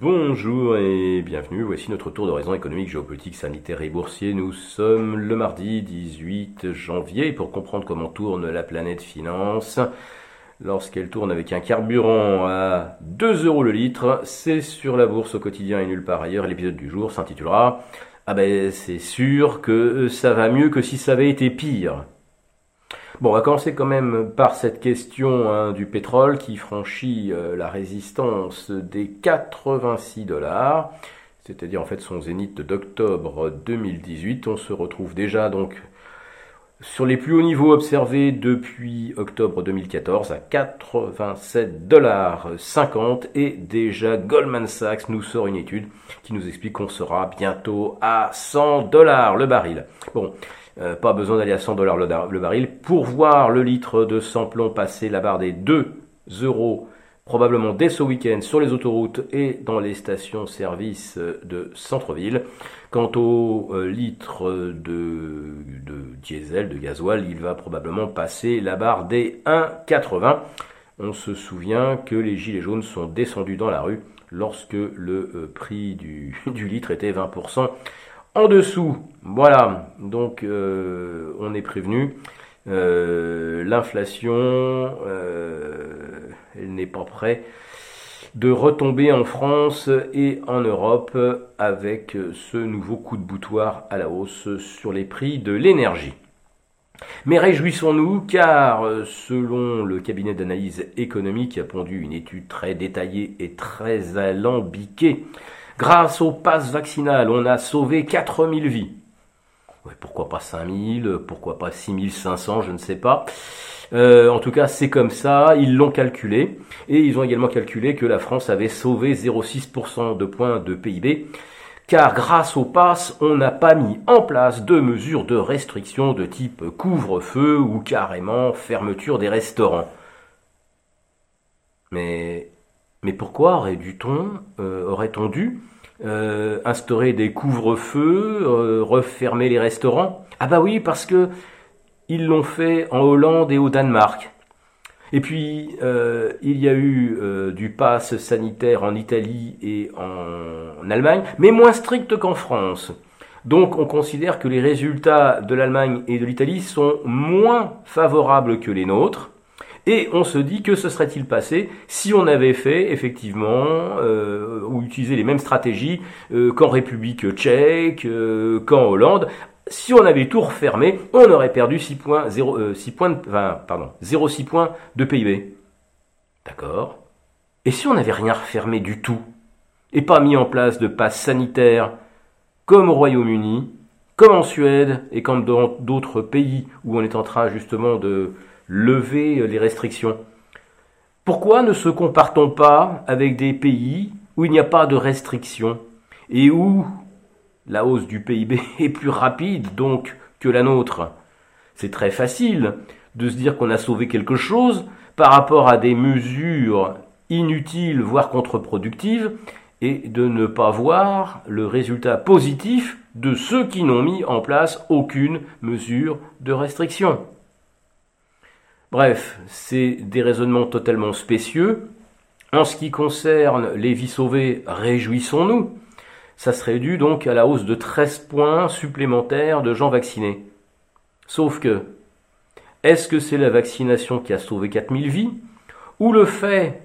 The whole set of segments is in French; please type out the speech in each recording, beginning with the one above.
Bonjour et bienvenue, voici notre tour d'horizon économique, géopolitique, sanitaire et boursier. Nous sommes le mardi 18 janvier pour comprendre comment tourne la planète finance. Lorsqu'elle tourne avec un carburant à 2 euros le litre, c'est sur la bourse au quotidien et nulle part ailleurs. L'épisode du jour s'intitulera Ah ben c'est sûr que ça va mieux que si ça avait été pire. Bon, on va commencer quand même par cette question hein, du pétrole qui franchit euh, la résistance des 86 dollars, c'est-à-dire en fait son zénith d'octobre 2018. On se retrouve déjà donc sur les plus hauts niveaux observés depuis octobre 2014 à 87 dollars 50 et déjà Goldman Sachs nous sort une étude qui nous explique qu'on sera bientôt à 100 dollars le baril. Bon, euh, pas besoin d'aller à 100 dollars le, baril. Pour voir le litre de samplon passer la barre des 2 euros, probablement dès ce week-end sur les autoroutes et dans les stations-service de centre-ville. Quant au euh, litre de, diesel, de gasoil, il va probablement passer la barre des 1,80. On se souvient que les gilets jaunes sont descendus dans la rue lorsque le euh, prix du litre était 20% en dessous. Voilà, donc euh, on est prévenu. Euh, l'inflation, euh, elle n'est pas prête de retomber en France et en Europe avec ce nouveau coup de boutoir à la hausse sur les prix de l'énergie. Mais réjouissons-nous car selon le cabinet d'analyse économique qui a pondu une étude très détaillée et très alambiquée Grâce au pass vaccinal, on a sauvé 4000 vies. pourquoi pas 5000, pourquoi pas 6500, je ne sais pas. Euh, en tout cas, c'est comme ça, ils l'ont calculé. Et ils ont également calculé que la France avait sauvé 0,6% de points de PIB. Car grâce au pass, on n'a pas mis en place de mesures de restriction de type couvre-feu ou carrément fermeture des restaurants. Mais, mais pourquoi aurait-on euh, aurait-on dû euh, instaurer des couvre-feux, euh, refermer les restaurants? Ah bah oui, parce que ils l'ont fait en Hollande et au Danemark. Et puis, euh, il y a eu du pass sanitaire en Italie et en Allemagne, mais moins strict qu'en France. Donc, on considère que les résultats de l'Allemagne et de l'Italie sont moins favorables que les nôtres. Et on se dit que se serait-il passé si on avait fait effectivement euh, ou utilisé les mêmes stratégies euh, qu'en République tchèque, euh, qu'en Hollande? Si on avait tout refermé, on aurait perdu 6 points, 0, 6 points, pardon, 0,6 points de PIB. D'accord Et si on n'avait rien refermé du tout et pas mis en place de passe sanitaire comme au Royaume-Uni, comme en Suède et comme dans d'autres pays où on est en train justement de, lever les restrictions. Pourquoi ne se compare-t-on pas avec des pays où il n'y a pas de restrictions et où la hausse du PIB est plus rapide donc que la nôtre? C'est très facile de se dire qu'on a sauvé quelque chose par rapport à des mesures inutiles, voire contre-productives, et de ne pas voir le résultat positif de ceux qui n'ont mis en place aucune mesure de restriction. Bref, c'est des raisonnements totalement spécieux. En ce qui concerne les vies sauvées, réjouissons-nous. Ça serait dû donc à la hausse de 13 points supplémentaires de gens vaccinés. Sauf que, est-ce que c'est la vaccination qui a sauvé 4000 vies ou le fait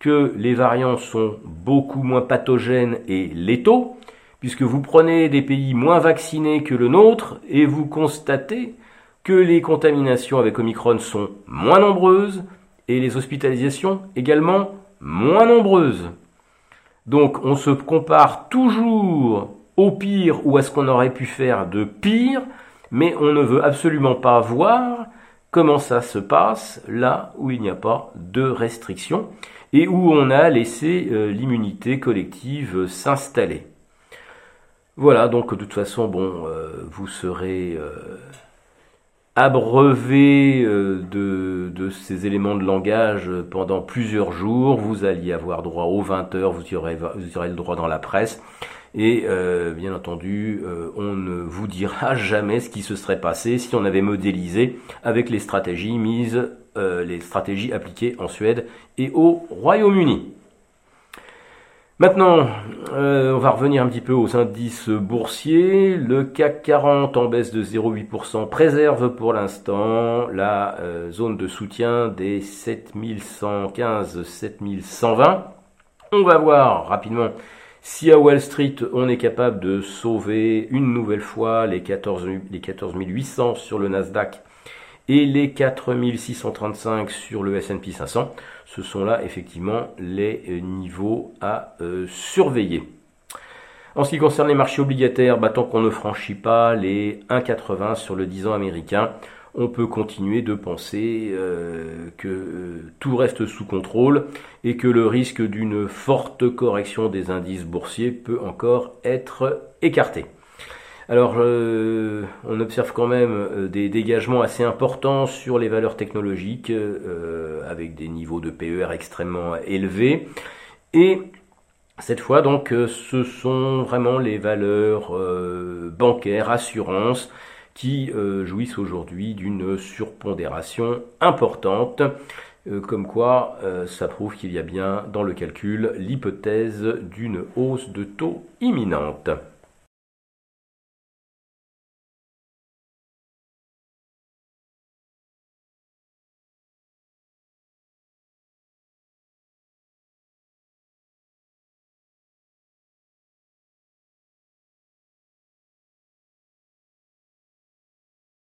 que les variants sont beaucoup moins pathogènes et létaux, puisque vous prenez des pays moins vaccinés que le nôtre et vous constatez que les contaminations avec Omicron sont moins nombreuses et les hospitalisations également moins nombreuses. Donc on se compare toujours au pire ou à ce qu'on aurait pu faire de pire, mais on ne veut absolument pas voir comment ça se passe là où il n'y a pas de restrictions et où on a laissé euh, l'immunité collective s'installer. Voilà, donc de toute façon, bon, euh, vous serez euh, abreuvé euh, de, de, ces éléments de langage pendant plusieurs jours. Vous alliez avoir droit aux 20 heures, vous aurez, vous aurez le droit dans la presse. Et euh, bien entendu, euh, on ne vous dira jamais ce qui se serait passé si on avait modélisé avec les stratégies mises, les stratégies appliquées en Suède et au Royaume-Uni. Maintenant, euh, on va revenir un petit peu aux indices boursiers. Le CAC 40 en baisse de 0,8% préserve pour l'instant la euh, zone de soutien des 7115-7120. On va voir rapidement si à Wall Street on est capable de sauver une nouvelle fois les 14, les 14 800 sur le Nasdaq et les 4635 sur le S&P 500, ce sont là effectivement les euh, niveaux à euh, surveiller. En ce qui concerne les marchés obligataires, bah, tant qu'on ne franchit pas les 1,80 sur le 10 ans américain, on peut continuer de penser euh, que tout reste sous contrôle et que le risque d'une forte correction des indices boursiers peut encore être écarté. Alors, euh, on observe quand même euh, des dégagements assez importants sur les valeurs technologiques, euh, avec des niveaux de PER extrêmement élevés. Et cette fois, donc, ce sont vraiment les valeurs bancaires, assurances, qui jouissent aujourd'hui d'une surpondération importante. Comme quoi, ça prouve qu'il y a bien dans le calcul l'hypothèse d'une hausse de taux imminente.